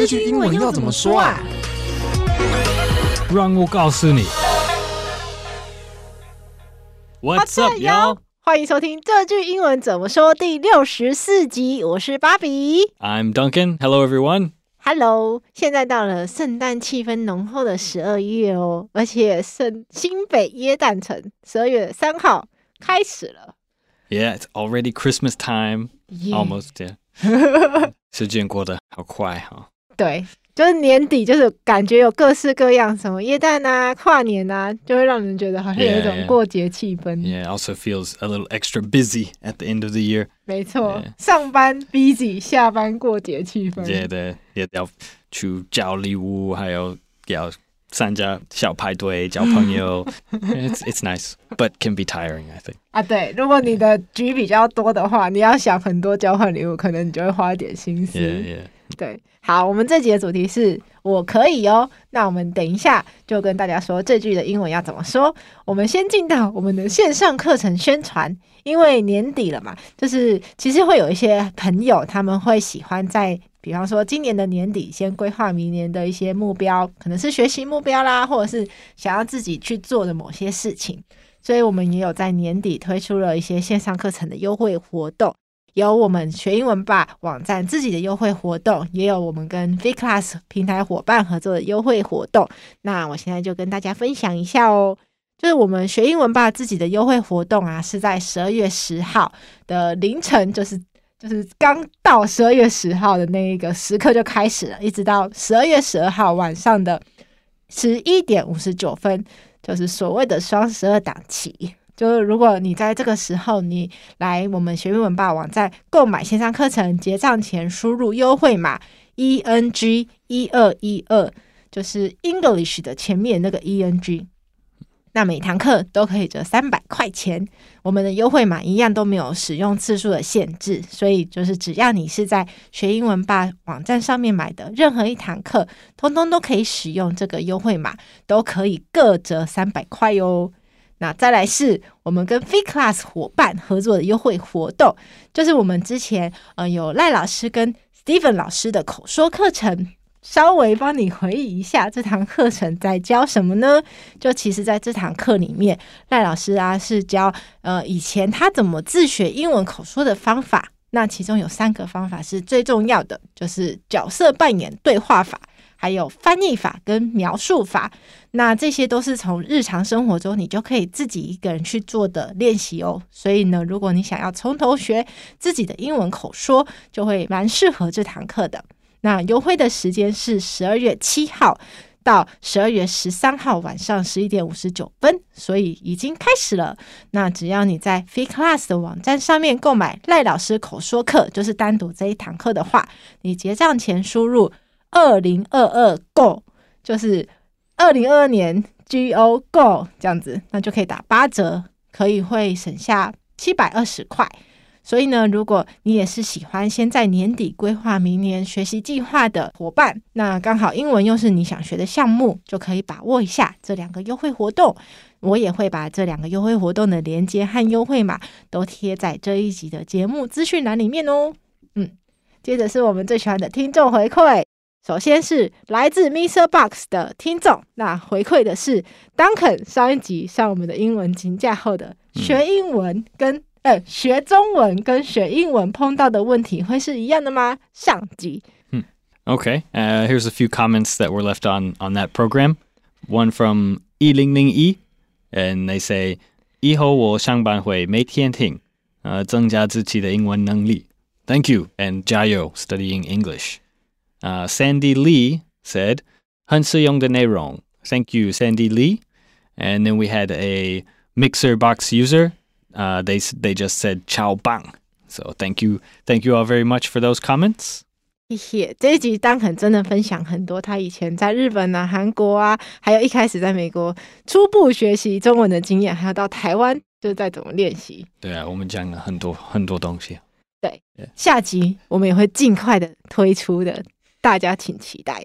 这句英文要怎么说啊？让我告诉你。What's up, y'all？欢迎收听这句英文怎么说第六十四集。我是芭比，I'm Duncan. Hello, everyone. Hello，现在到了圣诞气氛浓厚的十二月哦，而且圣新北耶诞城十二月三号开始了。Yeah, it's already Christmas time. Almost, yeah. 时间过得好快哈。对，就是年底，就是感觉有各式各样，什么耶诞啊、跨年啊，就会让人觉得好像有一种过节气氛。Yeah, yeah. yeah, also feels a little extra busy at the end of the year. 没错.上班 busy，下班过节气氛。对对，也要去交礼物，还有要。参加小派对，交朋友，it's it's nice, but can be tiring, I think. 啊，对，如果你的局比较多的话，你要想很多交换礼物，可能你就会花一点心思。Yeah, yeah. 对，好，我们这集的主题是我可以哦。那我们等一下就跟大家说这句的英文要怎么说。我们先进到我们的线上课程宣传，因为年底了嘛，就是其实会有一些朋友他们会喜欢在。比方说，今年的年底先规划明年的一些目标，可能是学习目标啦，或者是想要自己去做的某些事情。所以，我们也有在年底推出了一些线上课程的优惠活动，有我们学英文吧网站自己的优惠活动，也有我们跟 vClass 平台伙伴合作的优惠活动。那我现在就跟大家分享一下哦，就是我们学英文吧自己的优惠活动啊，是在十二月十号的凌晨，就是。就是刚到十二月十号的那一个时刻就开始了，一直到十二月十二号晚上的十一点五十九分，就是所谓的双十二档期。就是如果你在这个时候你来我们学英文吧网站购买线上课程，结账前输入优惠码 E N G 一二一二，就是 English 的前面那个 E N G。那每堂课都可以折三百块钱，我们的优惠码一样都没有使用次数的限制，所以就是只要你是在学英文吧网站上面买的任何一堂课，通通都可以使用这个优惠码，都可以各折三百块哟。那再来是我们跟 vClass 伙伴合作的优惠活动，就是我们之前呃有赖老师跟 Steven 老师的口说课程。稍微帮你回忆一下，这堂课程在教什么呢？就其实在这堂课里面，赖老师啊是教呃以前他怎么自学英文口说的方法。那其中有三个方法是最重要的，就是角色扮演对话法，还有翻译法跟描述法。那这些都是从日常生活中你就可以自己一个人去做的练习哦。所以呢，如果你想要从头学自己的英文口说，就会蛮适合这堂课的。那优惠的时间是十二月七号到十二月十三号晚上十一点五十九分，所以已经开始了。那只要你在 Free Class 的网站上面购买赖老师口说课，就是单独这一堂课的话，你结账前输入二零二二 Go，就是二零二二年 Go Go 这样子，那就可以打八折，可以会省下七百二十块。所以呢，如果你也是喜欢先在年底规划明年学习计划的伙伴，那刚好英文又是你想学的项目，就可以把握一下这两个优惠活动。我也会把这两个优惠活动的链接和优惠码都贴在这一集的节目资讯栏里面哦。嗯，接着是我们最喜欢的听众回馈，首先是来自 Mr. Box 的听众，那回馈的是 Duncan 上一集上我们的英文请假后的学英文跟。呃，学中文跟学英文碰到的问题会是一样的吗？上集。Hmm. Okay, uh, here's a few comments that were left on on that program. One from 一零零一，and they say 以后我上班会每天听，呃，增加自己的英文能力。Thank you and 加油 studying English. Uh, Sandy Lee said 很实用的内容。Thank you, Sandy Lee. And then we had a Mixer Box user. Uh, they they just said 超棒，so thank you thank you all very much for those comments。谢谢这一集，Duncan 真的分享很多他以前在日本啊、韩国啊，还有一开始在美国初步学习中文的经验，还有到台湾就在怎么练习。对啊，我们讲了很多很多东西。对，yeah. 下集我们也会尽快的推出的， 大家请期待。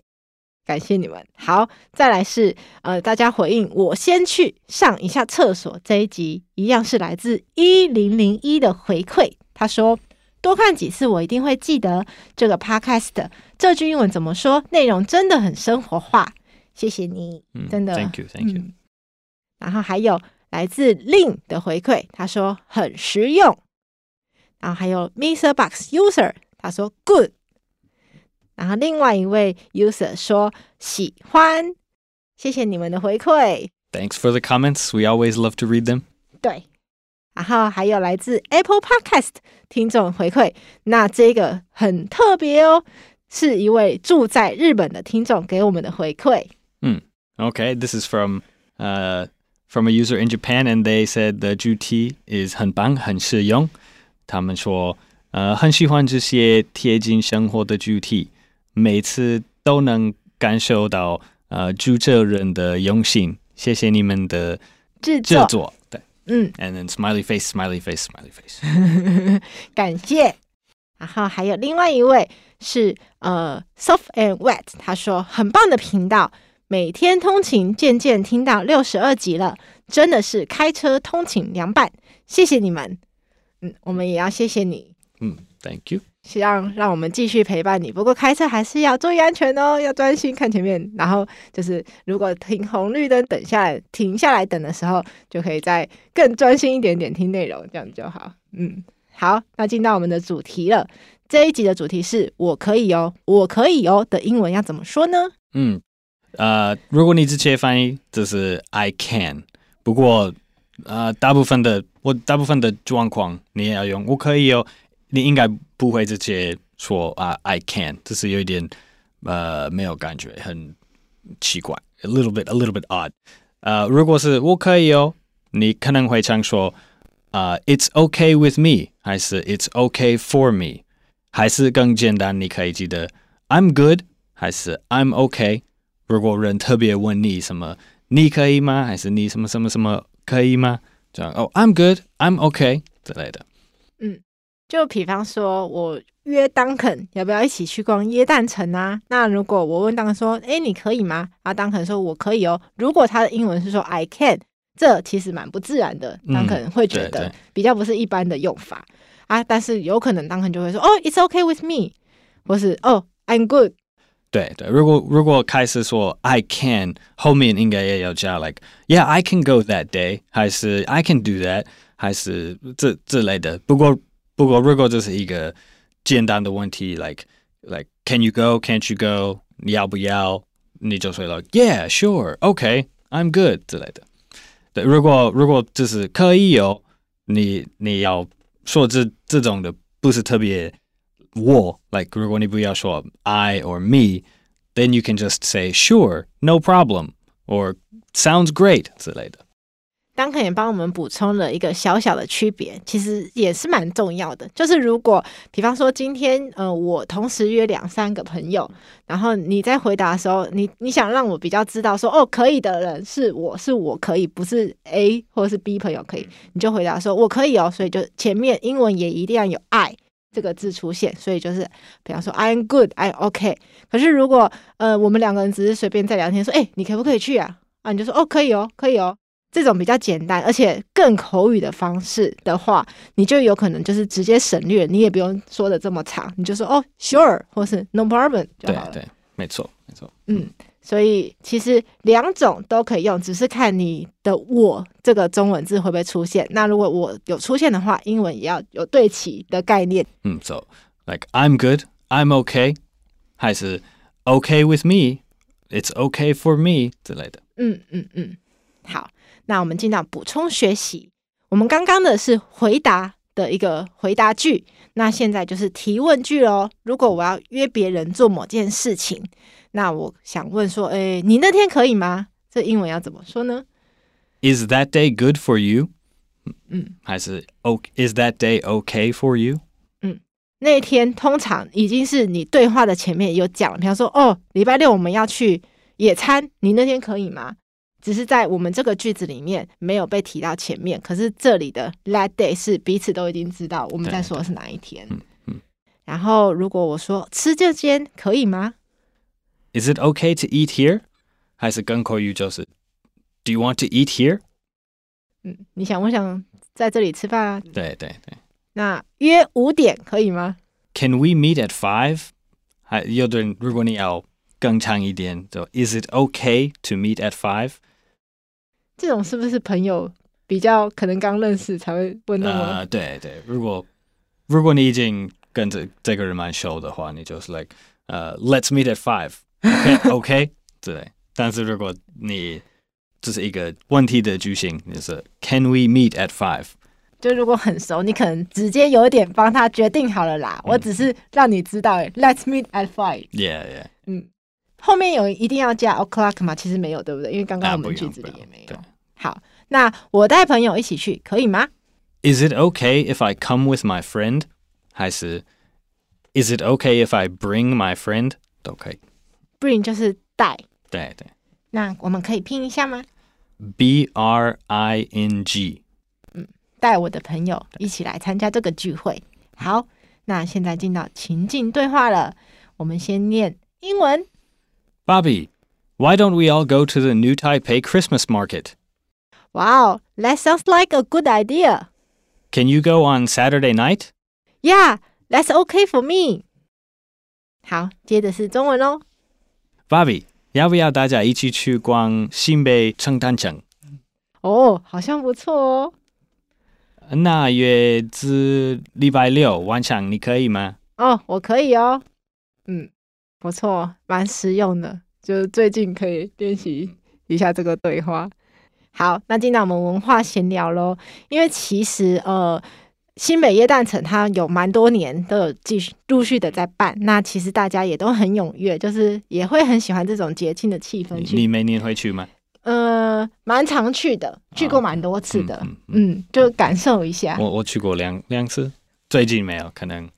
感谢你们。好，再来是呃，大家回应我先去上一下厕所。这一集一样是来自一零零一的回馈。他说多看几次，我一定会记得这个 podcast。这句英文怎么说？内容真的很生活化。谢谢你，嗯、真的，Thank you、嗯。然后还有来自 Lin 的回馈，他说很实用。然后还有 Mr. Box User，他说 Good。然后另外一位 User 说喜欢。谢谢你们的回馈。Thanks for the comments. We always love to read them. 对。然后还有来自 Apple Podcast 听众回馈，那这个很特别哦，是一位住在日本的听众给我们的回馈。嗯，OK, this is from uh from a user in Japan, and they said the 句题 is 很棒，很实用。他们说，呃，很喜欢这些贴近生活的句题，每次都能感受到呃主持人的用心。谢谢你们的制作。对嗯，and then smiley face, smiley face, smiley face。感谢。然后还有另外一位是呃，soft and wet，他说很棒的频道，每天通勤渐渐听到六十二集了，真的是开车通勤凉拌，谢谢你们。嗯，我们也要谢谢你。嗯，Thank you。希望让我们继续陪伴你。不过开车还是要注意安全哦，要专心看前面。然后就是，如果停红绿灯等下来，停下来等的时候，就可以再更专心一点点听内容，这样就好。嗯，好，那进到我们的主题了。这一集的主题是“我可以哦，我可以哦”的英文要怎么说呢？嗯，呃，如果你直接翻译，这是 “I can”。不过，呃，大部分的我大部分的状况，你也要用“我可以哦”。你应该不会直接说啊，I can，这是有一点呃没有感觉，很奇怪，a little bit，a little bit odd。呃，如果是我可以哦，你可能会常说啊，It's okay with me，还是 It's okay for me，还是更简单，你可以记得 I'm good，还是 I'm okay。如果人特别问你什么，你可以吗？还是你什么什么什么可以吗？这样哦，I'm good，I'm okay 之类的。嗯。就比方说，我约当肯要不要一起去逛耶诞城啊？那如果我问当肯说：“诶，你可以吗？”啊，当肯说：“我可以哦。”如果他的英文是说 “I can”，这其实蛮不自然的。当肯会觉得比较不是一般的用法啊。但是有可能当肯就会说：“哦，It's okay with me”，或是“哦，I'm good”。对对，如果如果开始说 “I can”，后面应该也要加 “like yeah I can go that day”，还是 “I can do that”，还是这这类的。不过。不过，如果这是一个简单的问题，like like can you go, can't you go，你要不要，你就说了 yeah, sure, okay, I'm good 之类的。对，如果如果这是可以哦，你你要说这这种的不是特别我，like 如果你不要说 I or me，then you can just say sure, no problem, or sounds great 之类的。 当肯也帮我们补充了一个小小的区别，其实也是蛮重要的。就是如果，比方说今天，呃，我同时约两三个朋友，然后你在回答的时候，你你想让我比较知道说，哦，可以的人是我是我可以，不是 A 或者是 B 朋友可以，你就回答说我可以哦。所以就前面英文也一定要有 I 这个字出现。所以就是，比方说 I'm good，I'm OK。可是如果呃我们两个人只是随便在聊天说，哎，你可不可以去啊？啊，你就说哦，可以哦，可以哦。这种比较简单而且更口语的方式的话，你就有可能就是直接省略，你也不用说的这么长，你就说哦，sure，或是 no problem 就好了。对对，没错没错。嗯，所以其实两种都可以用，只是看你的“我”这个中文字会不会出现。那如果我有出现的话，英文也要有对齐的概念。嗯，so like I'm good, I'm okay，还是 okay with me，it's okay for me 之类的。嗯嗯嗯，好。那我们进到补充学习。我们刚刚的是回答的一个回答句，那现在就是提问句喽。如果我要约别人做某件事情，那我想问说：“诶，你那天可以吗？”这英文要怎么说呢？Is that day good for you？嗯，还是 OK？Is that day okay for you？嗯，那天通常已经是你对话的前面有讲了，比方说：“哦，礼拜六我们要去野餐，你那天可以吗？”只是在我们这个句子里面没有被提到前面，可是这里的 that day 是彼此都已经知道我们在说的是哪一天。嗯嗯。然后如果我说吃这间可以吗？Is it okay to eat here？还是更口语就是 Do you want to eat here？嗯，你想不想在这里吃饭啊？对对对。那约五点可以吗？Can we meet at five？还有的人，如果你要更长一点，就 Is it okay to meet at five？这种是不是朋友比较可能刚认识才会问那么？呃，对对，如果如果你已经跟这这个人蛮熟的话，你就是 like，呃、uh,，Let's meet at five，OK，OK，对。但是如果你这是一个问题的句型，就是 Can we meet at five？就如果很熟，你可能直接有点帮他决定好了啦。嗯、我只是让你知道，Let's meet at five。Yeah, yeah。嗯，后面有一定要加 o'clock 吗？其实没有，对不对？因为刚刚我们句子里也没有。好，那我带朋友一起去，可以吗？Is it okay if I come with my friend？还是 Is it okay if I bring my friend？都可以。Bring 就是带。对对。那我们可以拼一下吗？B R I N G。嗯，带我的朋友一起来参加这个聚会。好，那现在进到情境对话了。我们先念英文。Bobby, why don't we all go to the New Taipei Christmas market? Wow, that sounds like a good idea. Can you go on Saturday night? Yeah, that's okay for me. 好，接的是中文哦。Bobby，要不要大家一起去逛新北圣诞城？哦，好像不错哦。那月子礼拜六晚上你可以吗？哦，我可以哦。嗯， 不错，蛮实用的，就是最近可以练习一下这个对话。好，那进到我们文化闲聊喽。因为其实呃，新北耶诞城它有蛮多年都有继续陆续的在办，那其实大家也都很踊跃，就是也会很喜欢这种节庆的气氛。你每年会去吗？呃，蛮常去的，去过蛮多次的。哦、嗯，嗯，嗯，就感受一下。我我去过两两次，最近没有，可能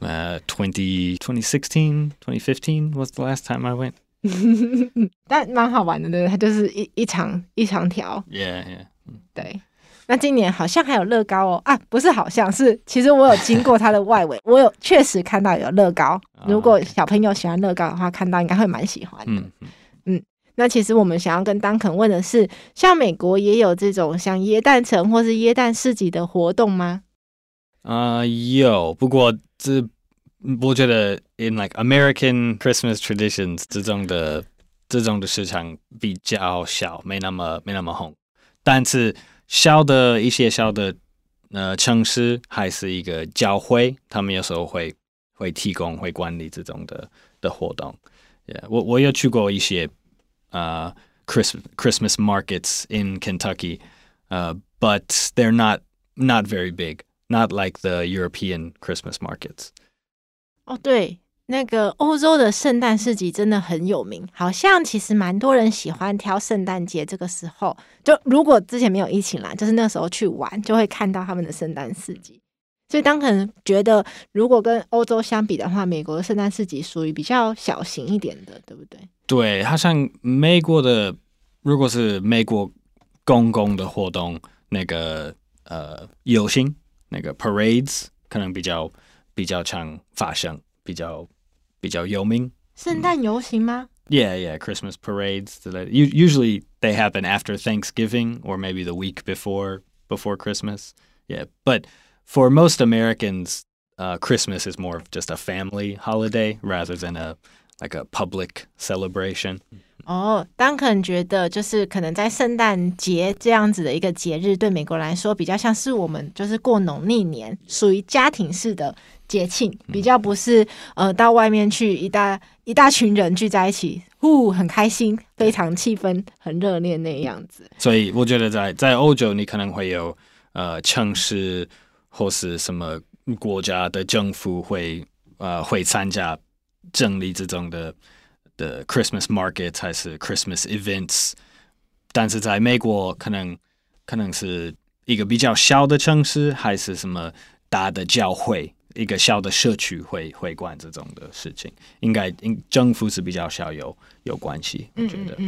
呃，twenty twenty sixteen twenty fifteen was the last time I went。但蛮好玩的，对，它就是一一长一长条。Yeah, yeah. 对。那今年好像还有乐高哦，啊，不是好像是，其实我有经过它的外围，我有确实看到有乐高。如果小朋友喜欢乐高的话，看到应该会蛮喜欢的。嗯嗯。那其实我们想要跟 Duncan 问的是，像美国也有这种像耶诞城或是耶诞市集的活动吗？啊、呃，有，不过这。我觉得，in like American Christmas traditions，这种的这种的市场比较小，没那么没那么红。但是小的一些小的呃城市还是一个教会，他们有时候会会提供会管理这种的的活动。Yeah, 我我有去过一些呃 Christmas Christmas markets in Kentucky，呃、uh,，but they're not not very big, Not like the European Christmas markets. 哦，对，那个欧洲的圣诞市集真的很有名，好像其实蛮多人喜欢挑圣诞节这个时候。就如果之前没有疫情啦，就是那时候去玩，就会看到他们的圣诞市集。所以当可能觉得，如果跟欧洲相比的话，美国的圣诞市集属于比较小型一点的，对不对？对，好像美国的，如果是美国公共的活动，那个呃游行，那个 parades 可能比较。比较常发生，比较比较有名。圣诞游行吗？Yeah, yeah, Christmas parades 之类的。Usually they happen after Thanksgiving or maybe the week before before Christmas. Yeah, but for most Americans, uh, Christmas is more of just a family holiday rather than a like a public celebration. 哦，当可能觉得就是可能在圣诞节这样子的一个节日，对美国来说比较像是我们就是过农历年，属于家庭式的节庆，比较不是呃到外面去一大一大群人聚在一起，呼很开心，非常气氛很热烈那样子。所以我觉得在在欧洲，你可能会有呃城市或是什么国家的政府会呃会参加整理这种的。的 Christmas market 还是 Christmas events，但是在美国可能可能是一个比较小的城市，还是什么大的教会，一个小的社区会会管这种的事情，应该应政府是比较小有有关系，我觉得。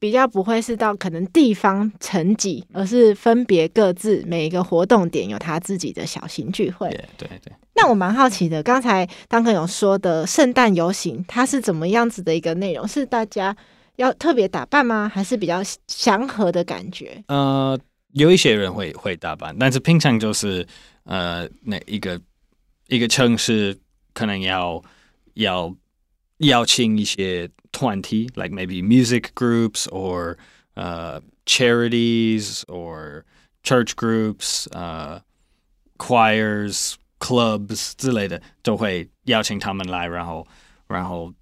比较不会是到可能地方层级，而是分别各自每一个活动点有他自己的小型聚会。对对对。那我蛮好奇的，刚才当哥有说的圣诞游行，它是怎么样子的一个内容？是大家要特别打扮吗？还是比较祥和的感觉？呃，有一些人会会打扮，但是平常就是呃，那一个一个城市可能要要邀请一些团体，like maybe music groups or 呃、uh, charities or church groups，呃、uh, choirs clubs 之类的，都会邀请他们来，然后然后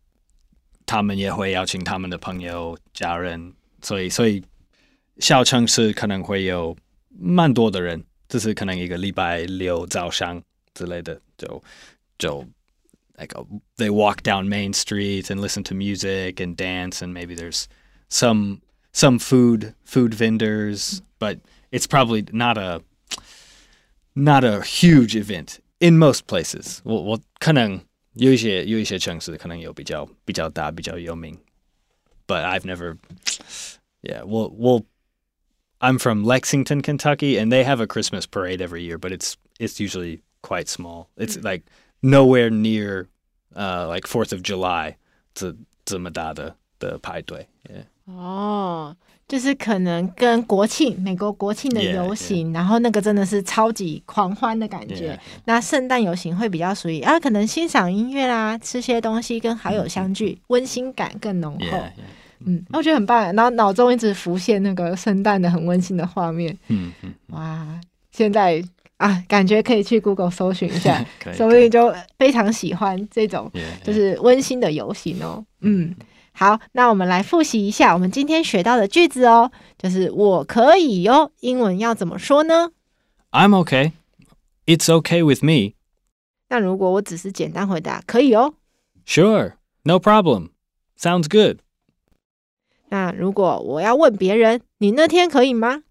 他们也会邀请他们的朋友、家人，所以所以。小城市可能会有蛮多的人，就是可能一个礼拜六早上之类的，就就 like a, they walk down Main Street and listen to music and dance and maybe there's some some food food vendors, but it's probably not a not a huge event in most places. 我我可能有一些有一些城市可能有比较比较大比较有名，but I've never yeah 我我。I'm from Lexington, Kentucky, and they have a Christmas parade every year, but it's it's usually quite small. It's like nowhere near uh like Fourth of July 这这么大的的派对。哦，就是可能跟国庆美国国庆的游行，然后那个真的是超级狂欢的感觉。那圣诞游行会比较属于啊，可能欣赏音乐啦，吃些东西，跟好友相聚，温馨感更浓厚。嗯，我觉得很棒，然后脑中一直浮现那个圣诞的很温馨的画面。嗯嗯，哇，现在啊，感觉可以去 Google 搜寻一下，说不定就非常喜欢这种就是温馨的游行哦。嗯，好，那我们来复习一下我们今天学到的句子哦，就是我可以哟，英文要怎么说呢？I'm okay. It's okay with me. 那如果我只是简单回答，可以哦。Sure, no problem. Sounds good. 那如果我要问别人，你那天可以吗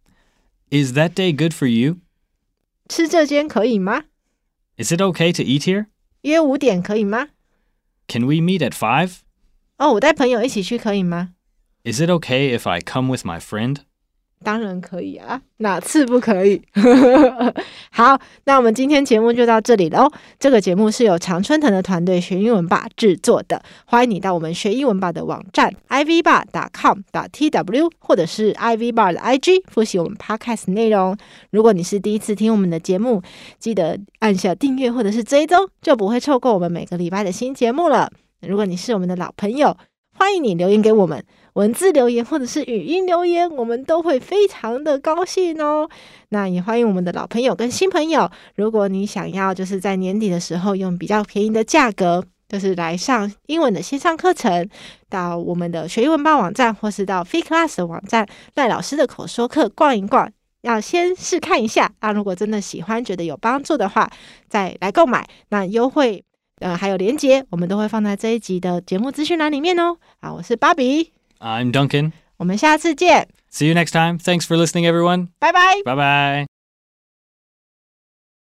？Is that day good for you？吃这间可以吗？Is it okay to eat here？约五点可以吗？Can we meet at five？哦，我带朋友一起去可以吗？Is it okay if I come with my friend？当然可以啊，哪次不可以？好，那我们今天节目就到这里喽。这个节目是由常春藤的团队学英文吧制作的，欢迎你到我们学英文吧的网站 ivbar.com.tw 或者是 ivbar 的 IG 复习我们 podcast 内容。如果你是第一次听我们的节目，记得按下订阅或者是追踪，就不会错过我们每个礼拜的新节目了。如果你是我们的老朋友，欢迎你留言给我们。文字留言或者是语音留言，我们都会非常的高兴哦。那也欢迎我们的老朋友跟新朋友，如果你想要就是在年底的时候用比较便宜的价格，就是来上英文的线上课程，到我们的学英文吧网站，或是到 Free Class 的网站赖老师的口说课逛一逛，要先试看一下。啊，如果真的喜欢，觉得有帮助的话，再来购买。那优惠呃还有链接，我们都会放在这一集的节目资讯栏里面哦。啊，我是芭比。I'm Duncan. 我们下次见。See you next time. Thanks for listening, everyone. Bye bye. Bye bye.